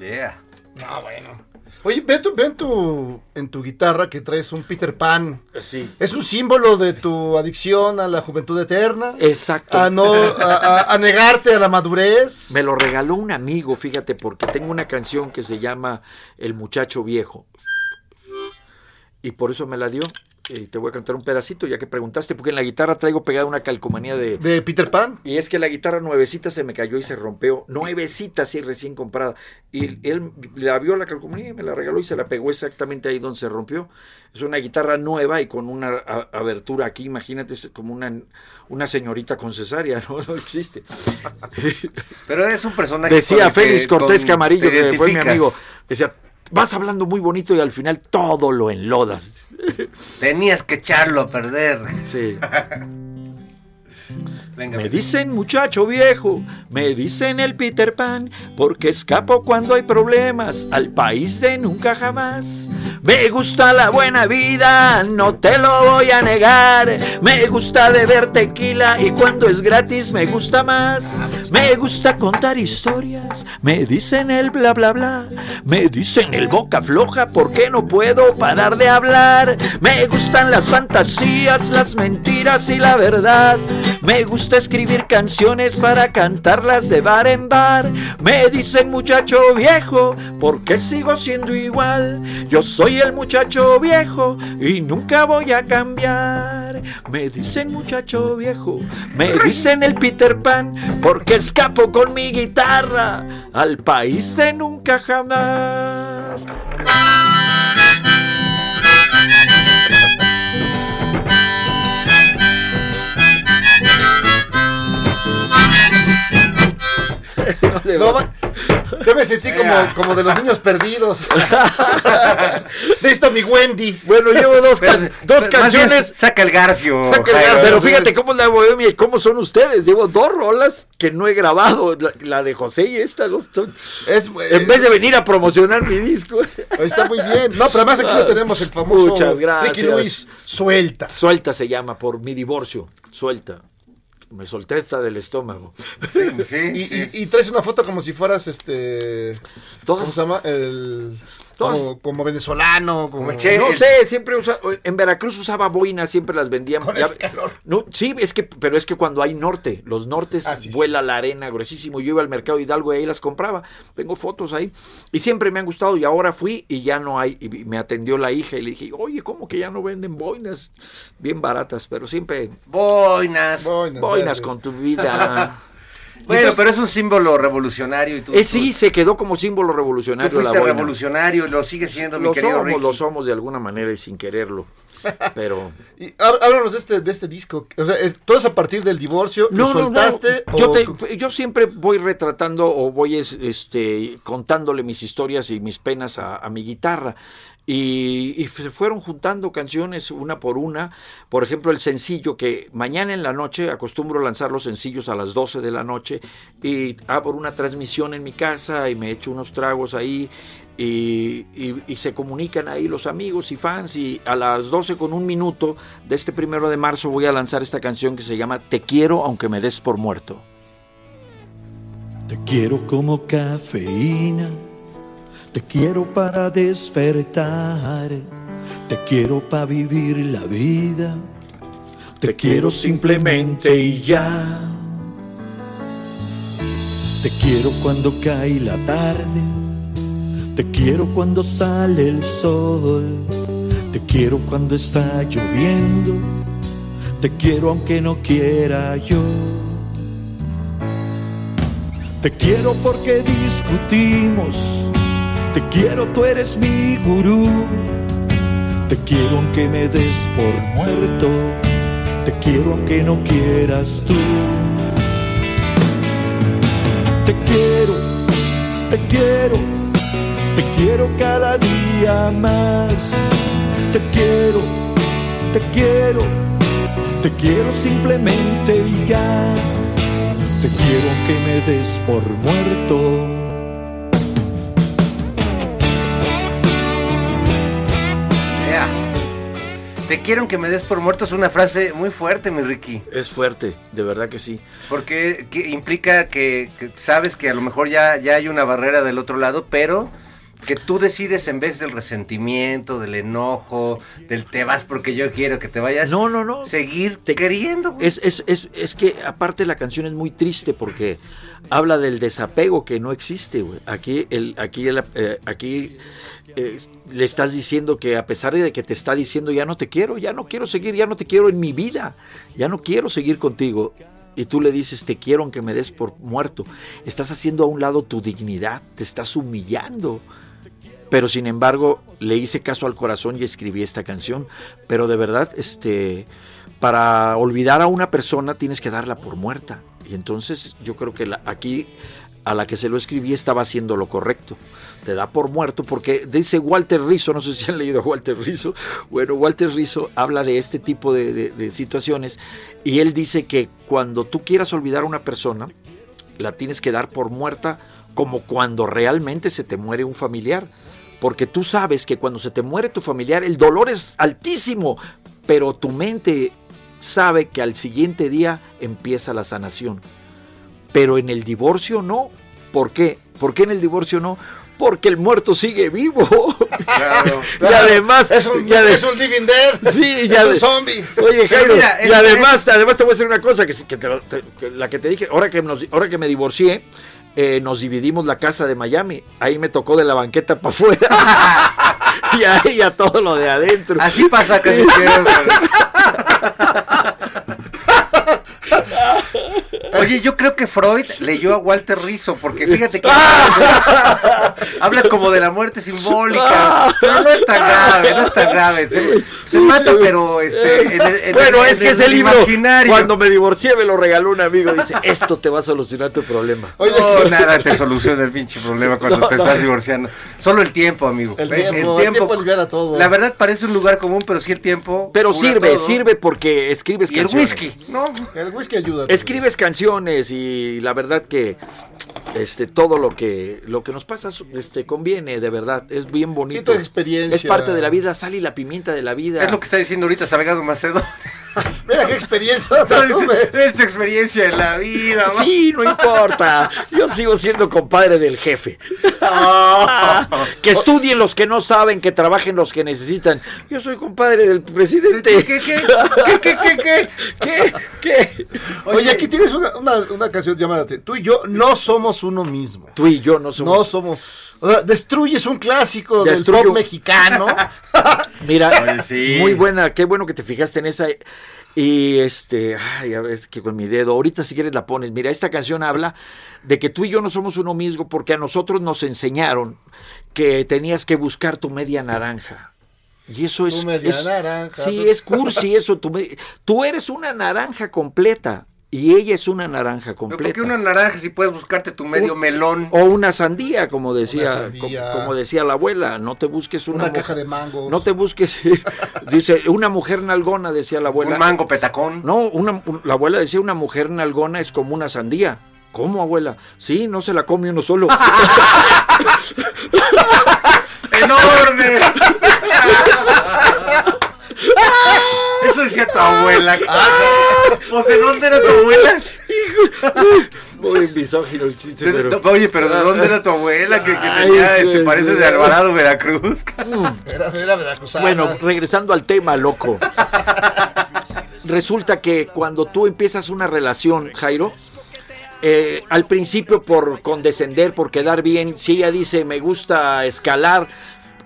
Yeah. No, bueno. Oye, ve, tu, ve en, tu, en tu guitarra que traes un Peter Pan. Sí. ¿Es un símbolo de tu adicción a la juventud eterna? Exacto. A, no, a, a- a negarte a la madurez. Me lo regaló un amigo, fíjate, porque tengo una canción que se llama El muchacho viejo. Y por eso me la dio. Y te voy a cantar un pedacito, ya que preguntaste, porque en la guitarra traigo pegada una calcomanía de... ¿De Peter Pan? Y es que la guitarra nuevecita se me cayó y se rompió. Nuevecita, así recién comprada. Y él la vio la calcomanía y me la regaló y se la pegó exactamente ahí donde se rompió. Es una guitarra nueva y con una a- abertura aquí, imagínate, es como una, una señorita con cesárea, ¿no? No existe. Pero es un personaje. Decía Félix Cortés con- Camarillo, que fue mi amigo, decía, vas hablando muy bonito y al final todo lo enlodas. Tenías que echarlo a perder. Sí. Venga. Me dicen muchacho viejo, me dicen el Peter Pan, porque escapo cuando hay problemas al país de nunca jamás. Me gusta la buena vida, no te lo voy a negar. Me gusta beber tequila y cuando es gratis me gusta más. Me gusta contar historias, me dicen el bla bla bla. Me dicen el boca floja porque no puedo parar de hablar. Me gustan las fantasías, las mentiras y la verdad. Me gusta escribir canciones para cantarlas de bar en bar. Me dicen muchacho viejo, porque sigo siendo igual. Yo soy el muchacho viejo y nunca voy a cambiar. Me dicen muchacho viejo, me dicen el Peter Pan, porque escapo con mi guitarra al país de nunca jamás. No le yo me sentí como, como de los niños perdidos. A mi Wendy. Bueno, llevo dos, can- dos pero canciones. Saca el garfio. Saca el garfio. Pero fíjate cómo es la bohemia y cómo son ustedes. Llevo dos rolas que no he grabado. La, la de José y esta. dos son- Es, en vez de venir a promocionar mi disco. Está muy bien. No, pero además aquí lo tenemos el famoso Muchas gracias. Ricky Luis. Suelta. Suelta se llama por mi divorcio. Suelta. Me solté del estómago. Sí, sí, Y, sí. y- y traes una foto como si fueras este. ¿Cómo Todas, se llama? El. Como, como venezolano, como... Che, no el- sé, siempre usa, en Veracruz usaba boinas, siempre las vendían. Con ese calor. No, sí, es que, pero es que cuando hay norte, los nortes Ah, sí, sí. vuela la arena gruesísimo. Yo iba al mercado Hidalgo y ahí las compraba. Tengo fotos ahí. Y siempre me han gustado. Y ahora fui y ya no hay. Y me atendió la hija y le dije, oye, ¿cómo que ya no venden boinas bien baratas? Pero siempre Boinas. Boinas, con tu vida. Bueno, Entonces- pero es un símbolo revolucionario y tú, Eh, sí, se quedó como símbolo tú, revolucionario tú la fuiste boina. revolucionario y lo sigues siendo, mi Lo querido somos, Ricky. lo somos de alguna manera y sin quererlo. Pero Y há- háblanos de este, de este disco. O sea, es- ¿todo es a partir del divorcio? ¿Lo soltaste? Yo, o- te- yo siempre voy retratando o voy es- este, contándole mis historias y mis penas a, a mi guitarra. Y, se fueron juntando canciones una por una. Por ejemplo, el sencillo que mañana en la noche acostumbro lanzar los sencillos a las 12 de la noche y abro una transmisión en mi casa y me echo unos tragos ahí y se comunican ahí los amigos y fans y a las 12 con un minuto de este primero de marzo voy a lanzar esta canción que se llama Te quiero aunque me des por muerto. Te quiero como cafeína, te quiero para despertar, te quiero para vivir la vida, te quiero simplemente y ya. Te quiero cuando cae la tarde, te quiero cuando sale el sol, te quiero cuando está lloviendo, te quiero aunque no quiera yo. Te quiero porque discutimos. Te quiero, tú eres mi gurú. Te quiero aunque me des por muerto. Te quiero aunque no quieras tú. Te quiero, te quiero, te quiero cada día más. Te quiero, te quiero, te quiero simplemente ya. Te quiero que me des por muerto. Te quiero que me des por muerto es una frase muy fuerte, mi Ricky. Es fuerte, de verdad que sí. Porque que implica que, que sabes que a lo mejor ya, ya hay una barrera del otro lado, pero que tú decides en vez del resentimiento, del enojo, del te vas porque yo quiero que te vayas. No, no, no. Seguir Te- queriendo. Es, es, es, es que aparte la canción es muy triste porque habla del desapego que no existe, güey. Aquí, el, aquí, el, eh, aquí le estás diciendo que a pesar de que te está diciendo ya no te quiero, ya no quiero seguir, ya no te quiero en mi vida, ya no quiero seguir contigo. Y tú le dices, te quiero aunque me des por muerto. Estás haciendo a un lado tu dignidad, te estás humillando. Pero sin embargo, le hice caso al corazón y escribí esta canción. Pero de verdad, este, para olvidar a una persona tienes que darla por muerta. Y entonces yo creo que la- aquí a la que se lo escribí estaba haciendo lo correcto. Te da por muerto porque dice Walter Rizzo, no sé si han leído a Walter Rizzo. Bueno, Walter Rizzo habla de este tipo de, de- situaciones y él dice que cuando tú quieras olvidar a una persona, la tienes que dar por muerta como cuando realmente se te muere un familiar. Porque tú sabes que cuando se te muere tu familiar el dolor es altísimo, pero tu mente sabe que al siguiente día empieza la sanación. Pero en el divorcio no. ¿Por qué? ¿Por qué en el divorcio no? Porque el muerto sigue vivo. Claro. y además... Es un, ade- es un living dead. Sí, ya es un de- zombie. Oye, Jairo, mira, y es- además, además te voy a decir una cosa, que, que te lo- te- que la que te dije, ahora que, nos- ahora que me divorcié, eh, nos dividimos la casa de Miami. Ahí me tocó de la banqueta para afuera. y ahí ya todo lo de adentro. Así pasa siempre. Oye, yo creo que Freud leyó a Walter Rizzo, porque fíjate que habla como de la muerte simbólica. Pero no es tan grave, no es tan grave. Se, se mata, pero este, en el- en bueno, el- es en que el ese libro, imaginario. cuando me divorcié, me lo regaló un amigo. Dice, esto te va a solucionar tu problema. Oye, No, nada te soluciona el pinche problema cuando te estás divorciando. Solo el tiempo, amigo. El tiempo, el tiempo libera todo. La verdad parece un lugar común, pero sí el tiempo. Pero sirve, todo. sirve porque escribes Y el whisky, ¿no? el whisky ayuda. Escribes canciones y la verdad que este todo lo que lo que nos pasa este conviene de verdad es bien bonito experiencia. es parte de la vida sal y la pimienta de la vida Es lo que está diciendo ahorita Salgado Macedo. Mira qué experiencia. Es tu experiencia en la vida. ¿no? Sí, no importa. Yo sigo siendo compadre del jefe. que estudien los que no saben, que trabajen los que necesitan. Yo soy compadre del presidente. ¿Qué, qué, qué, qué, qué, qué? ¿Qué? ¿Qué? Oye, aquí tienes una, una, una canción llamada Tú y yo no somos uno mismo. Tú y yo no somos. No somos. O sea, destruyes un clásico Destruyo- del pop mexicano. Mira, sí. muy buena, qué bueno que te fijaste en esa. Y este, ay, a ver, es que con mi dedo, ahorita si quieres la pones. Mira, esta canción habla de que tú y yo no somos uno mismo porque a nosotros nos enseñaron que tenías que buscar tu media naranja. Y eso es. Tu media es- naranja. Sí, es cursi eso. Tu me- tú eres una naranja completa y ella es una naranja completa. ¿Por qué una naranja si puedes buscarte tu medio Un- melón? O una sandía, como decía, sandía. como decía la abuela, no te busques una, Una caja de mangos. No te busques, dice, una mujer nalgona, decía la abuela. Un mango petacón. No, una, un- la abuela decía, una mujer nalgona es como una sandía. ¿Cómo, abuela? Sí, no se la come uno solo. ¡Enorme! Eso decía tu abuela. Pues de dónde era tu abuela? Muy misógino el chiste, De- pero... no, Oye, pero ¿de dónde era tu abuela? Que, que Ay, tenía, este, pues, parece de. Alvarado, Veracruz. Era, era veracruzana. Bueno, regresando al tema, loco. Resulta que cuando tú empiezas una relación, Jairo, eh, al principio por condescender, por quedar bien, si ella dice me gusta escalar,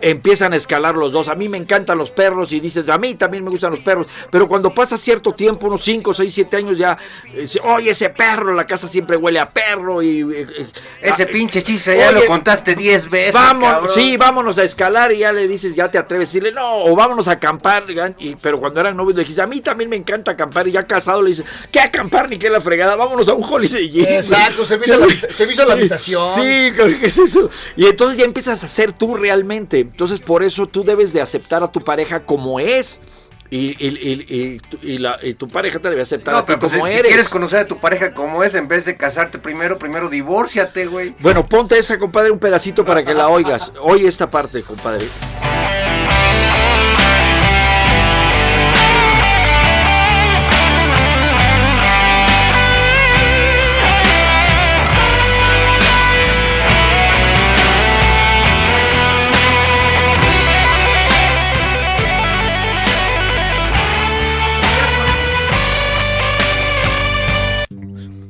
empiezan a escalar los dos. A mí me encantan los perros y dices, a mí también me gustan los perros. Pero cuando pasa cierto tiempo, unos 5, 6, 7 años ya, eh, dice, oye, ese perro, la casa siempre huele a perro y... eh, eh, Ese ah, pinche chiste ya Oye, lo contaste 10 veces. Vamos, cabrón. sí, vámonos a escalar y ya le dices, ya te atreves a decirle, no, o vámonos a acampar. Y, pero cuando eran novios le dijiste, a mí también me encanta acampar. Y ya casado le dices, ¿qué acampar ni qué la fregada? Vámonos a un holiday inn. Exacto, servicio a la habita- servicio a la habitación. Sí, ¿qué es eso? Y entonces ya empiezas a ser tú realmente. Entonces por eso tú debes de aceptar a tu pareja como es. Y, y- y- y tu- y la- y tu pareja te debe aceptar a No, ti pero pues, como si, si eres. quieres conocer a tu pareja como es, en vez de casarte primero, primero divórciate, güey. Bueno, ponte esa, compadre, un pedacito para que la oigas. Oye esta parte, compadre.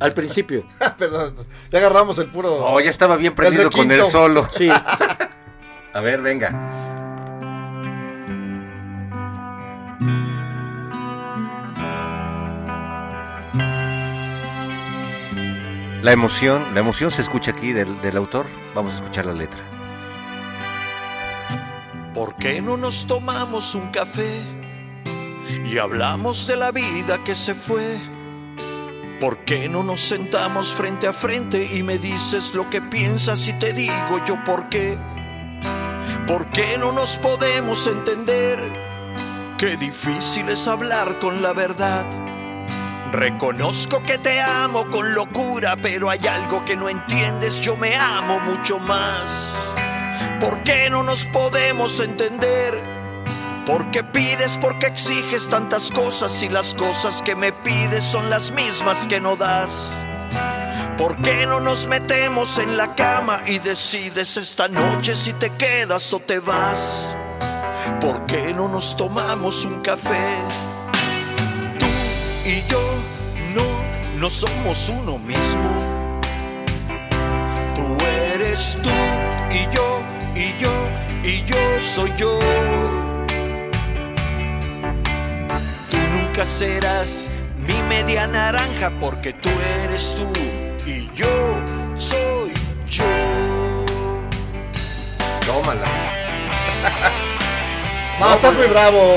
Al principio. Perdón, ya agarramos el puro. Oh, ya estaba bien prendido con el requinto. solo. Sí. A ver, venga. La emoción, la emoción se escucha aquí del, del autor. Vamos a escuchar la letra. ¿Por qué no nos tomamos un café y hablamos de la vida que se fue? ¿Por qué no nos sentamos frente a frente y me dices lo que piensas y te digo yo por qué? ¿Por qué no nos podemos entender? Qué difícil es hablar con la verdad. Reconozco que te amo con locura, pero hay algo que no entiendes, yo me amo mucho más. ¿Por qué no nos podemos entender? ¿Por qué pides, por qué exiges tantas cosas y las cosas que me pides son las mismas que no das? ¿Por qué no nos metemos en la cama y decides esta noche si te quedas o te vas? ¿Por qué no nos tomamos un café? Tú y yo no, no somos uno mismo. Tú eres tú y yo y yo y yo soy yo. Nunca serás mi media naranja porque tú eres tú y yo soy yo. Tómala. No, estás muy bravo.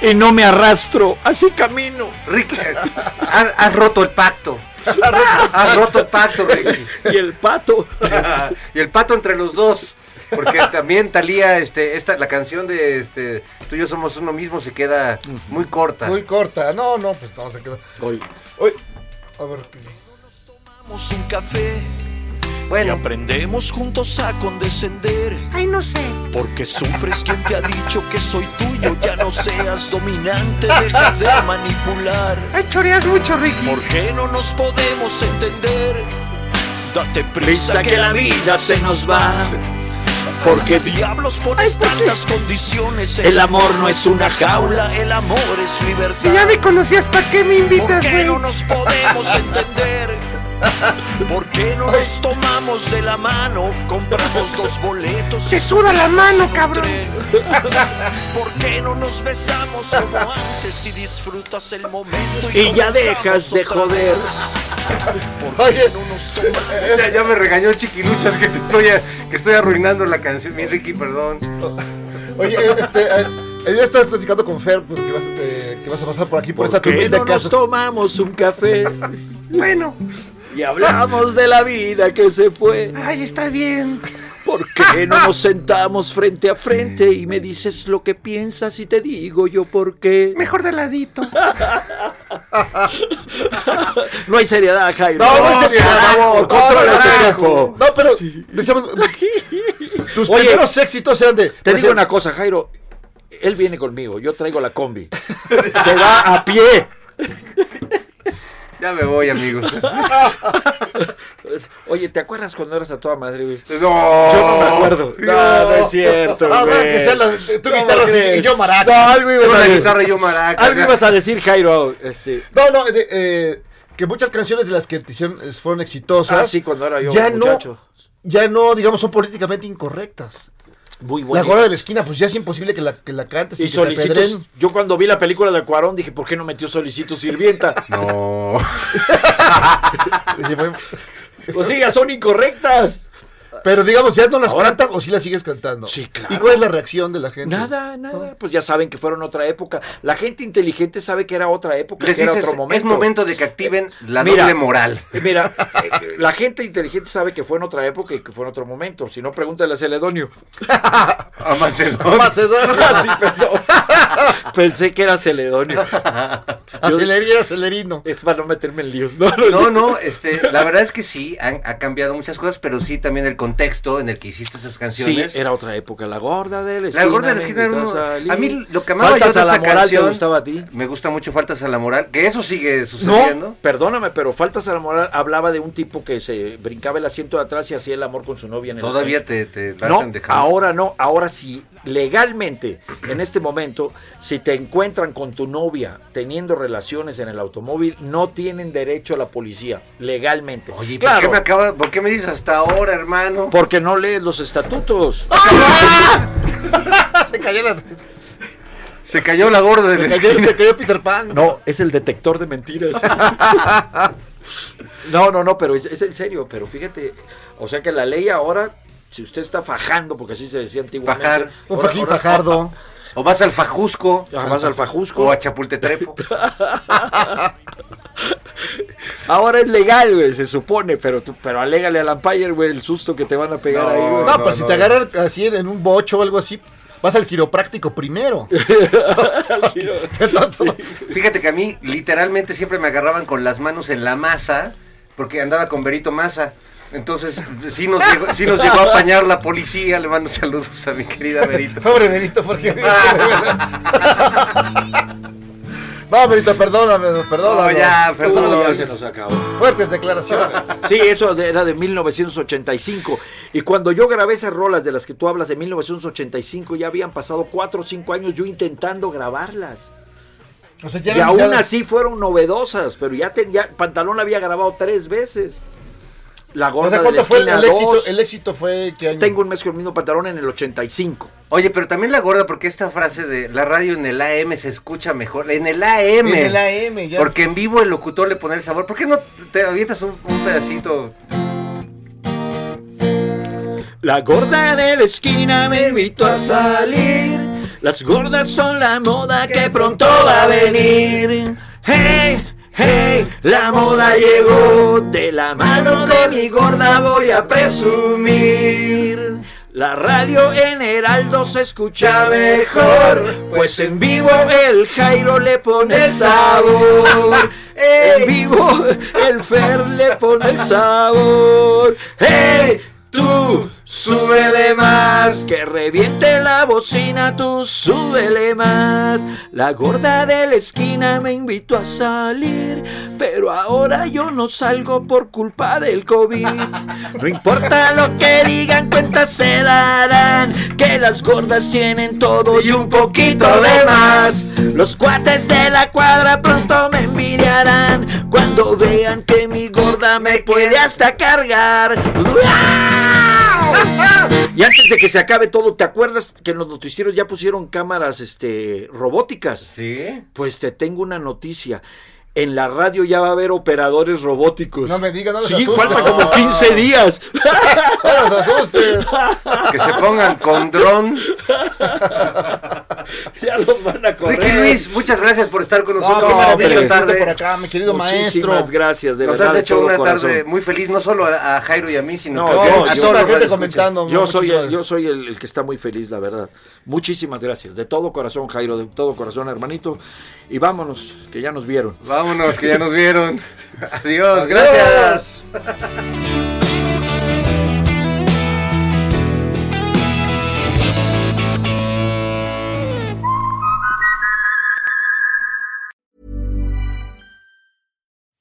Y no me arrastro, así camino. Ricky, has, has roto el pacto. Has roto el pacto, Ricky. Y el pato. y el pato entre los dos. Porque también Talía, este, esta, la canción de este, tú y yo somos uno mismo se queda muy corta. Muy corta. No, no, pues no se quedó. Oye, Oye, a ver, ¿qué? Tomamos un café Y aprendemos juntos a condescender. ay, no sé. Porque sufres quien te ha dicho que soy tuyo. Ya no seas dominante, deja de manipular. Ay, choreas mucho, Ricky. ¿Por qué no nos podemos entender? Date prisa Prisa que la vida se nos va. Porque diablos pones tantas condiciones. El amor no es una jaula, el amor es libertad. Si ya me conocías, ¿para qué me ¿Por invitas, qué güey? no nos podemos entender? ¿Por qué no nos tomamos de la mano? Compramos dos boletos. y Te suda la mano, cabrón. ¿Por qué no nos besamos como antes y disfrutas el momento? Y ya dejas de joder. vez? ¿Por qué Oye. no nos tomamos Ya, ya me regañó Chiquiluchas que te estoy, que estoy arruinando la canción. Mi Ricky, perdón. Oye, eh, este, eh, eh, ya estás platicando con Fer pues, que, vas, eh, que vas a pasar por aquí por, ¿Por esta qué no nos casa. tomamos un café Bueno, y hablamos de la vida que se fue? ay, está bien. ¿Por qué no nos sentamos frente a frente y me dices lo que piensas y te digo yo por qué? Mejor de ladito. No hay seriedad, Jairo. No, no hay seriedad. Por favor, No, controla no, este tiempo. No, pero decíamos, tus Oye, primeros éxitos eran de. Te digo una cosa, Jairo. Él viene conmigo, yo traigo la combi. Se va a pie. Ya me voy, amigos. Oye, ¿te acuerdas cuando eras a toda madre, güey? No. Yo no me acuerdo. No, no es cierto, Ah, güey. que sea la, tu ¿Cómo guitarra y yo maraca. No, algo ibas a la decir. guitarra y yo maraca. Algo ibas a decir, Jairo. Este, No, no, de- eh, que muchas canciones de las que te hicieron fueron exitosas. ah, sí, cuando era yo ya muchacho. no, ya no, digamos, son políticamente incorrectas. Muy La bueno. gorda de la esquina, pues ya es imposible que la, que la cantes y, Y solicitos. Yo cuando vi la película de Cuarón dije, ¿por qué no metió solicito sirvienta? No. Pues sí, ya son incorrectas. Pero digamos, ¿ya no las Ahora- cantan o sí las sigues cantando? Sí, claro. ¿Y cuál es la reacción de la gente? Nada, nada. Pues ya saben que fueron otra época. La gente inteligente sabe que era otra época, Les que era otro momento. es momento de que activen la Mira, doble moral. eh, Mira, eh, la gente inteligente sabe que fue en otra época y que fue en otro momento. Si no, pregúntale a Celedonio. A Macedonio. Macedonio. Ah, sí, perdón. Pensé que era Celedonio. Acelerí era acelerino. Es para no meterme en líos. No, no, No, no, este, la verdad es que sí, han, ha cambiado muchas cosas, pero sí también el contexto en el que hiciste esas Sí, canciones. era otra época. La gorda de la esquina. La gorda de la esquina era uno-. A mí lo que amaba Faltas yo de a la esa moral canción, te gustaba a ti. Me gusta mucho Faltas a la moral, que eso sigue No, sucediendo. perdóname, pero Faltas a la moral hablaba de un tipo que se brincaba el asiento de atrás y hacía el amor con su novia en el Todavía te, te la No, hacen dejar. ahora no, ahora sí, legalmente, en este momento, si te encuentran con tu novia teniendo relaciones en el automóvil, no tienen derecho a la policía, legalmente. Oye, ¿y ¿por, claro, qué me acaba, ¿por qué me dices hasta ahora, hermano? porque no lees los estatutos. Se cayó la. Se cayó la gorda de Se cayó, se cayó Peter Pan. No, es el detector de mentiras. No, no, no, pero es, es en serio, pero fíjate, o sea que la ley ahora, si usted está fajando, porque así se decía antiguamente. Fajar. Un Fajín ahora- Fajardo. O vas al Fajusco. Ah, vas al Fajusco. O a Chapultetrepo. Ahora es legal, güey, se supone, pero tú, pero alégale al umpire, güey, el susto que te van a pegar No, ahí, güey. No, no, pero si no. te agarran así en un bocho o algo así, vas al quiropráctico primero. Entonces, Fíjate que a mí literalmente siempre me agarraban con las manos en la masa porque andaba con Berito Masa. Entonces sí nos, llegó, sí nos llegó a apañar la policía. Le mando saludos a mi querida Berito. Pobre Benito, porque. no, Benito, perdóname, perdóname. No, ya, No, perdón, no, ya no, se nos acabó. Fuertes declaraciones. Sí, eso era de 1985. Y cuando yo grabé esas rolas de las que tú hablas de 1985, ya habían pasado 4 o 5 años yo intentando grabarlas. O sea, ya, y aún ya- así fueron novedosas, pero ya tenía, Pantalón la había grabado tres veces. La O gorda sea, de la ¿cuánto fue el, esquina el éxito? El éxito fue que. Tengo un mes con el mismo pantalón en el 85. Oye, pero también la gorda, porque esta frase de la radio en el AM se escucha mejor. En el AM. En el AM, ya. Porque en vivo el locutor le pone el sabor. ¿Por qué no te avientas un, un pedacito? La gorda de la esquina me invitó a salir. Las gordas son la moda que pronto va a venir. Hey, hey, la moda llegó. De la mano de mi gorda voy a presumir. La radio en Heraldo se escucha mejor, pues en vivo el Jairo le pone sabor. En vivo el Fer le pone sabor. ¡Hey! Tú, súbele más, que reviente la bocina, tú súbele más. La gorda de la esquina me invitó a salir, pero ahora yo no salgo por culpa del COVID. No importa lo que digan, cuentas se darán, que las gordas tienen todo y un poquito de más. Los cuates de la cuadra pronto me envidiarán cuando vean que mi gorda me puede hasta cargar. Y antes de que se acabe todo, ¿te acuerdas que en los noticieros ya pusieron cámaras este robóticas? Sí. Pues te tengo una noticia. En la radio ya va a haber operadores robóticos. No me digas, no les Sí, asustes. falta como 15 días. No los asustes. Que se pongan con dron. ya los van a correr. Ricky Luis, muchas gracias por estar con No, nosotros hombre. que esta estuviste por tarde. acá, mi querido Muchísimas maestro. gracias, de Nos verdad. has hecho una corazón. tarde muy feliz, no solo a, a Jairo y a mí, sino No, yo- a toda la gente comentando. Yo ¿no? soy, Muchísimas el, yo soy el, el que está muy feliz, la verdad. Muchísimas gracias. De todo corazón, Jairo, de todo corazón, hermanito. Y vámonos, que ya nos vieron. Vámonos, que ya nos vieron. Adiós. gracias.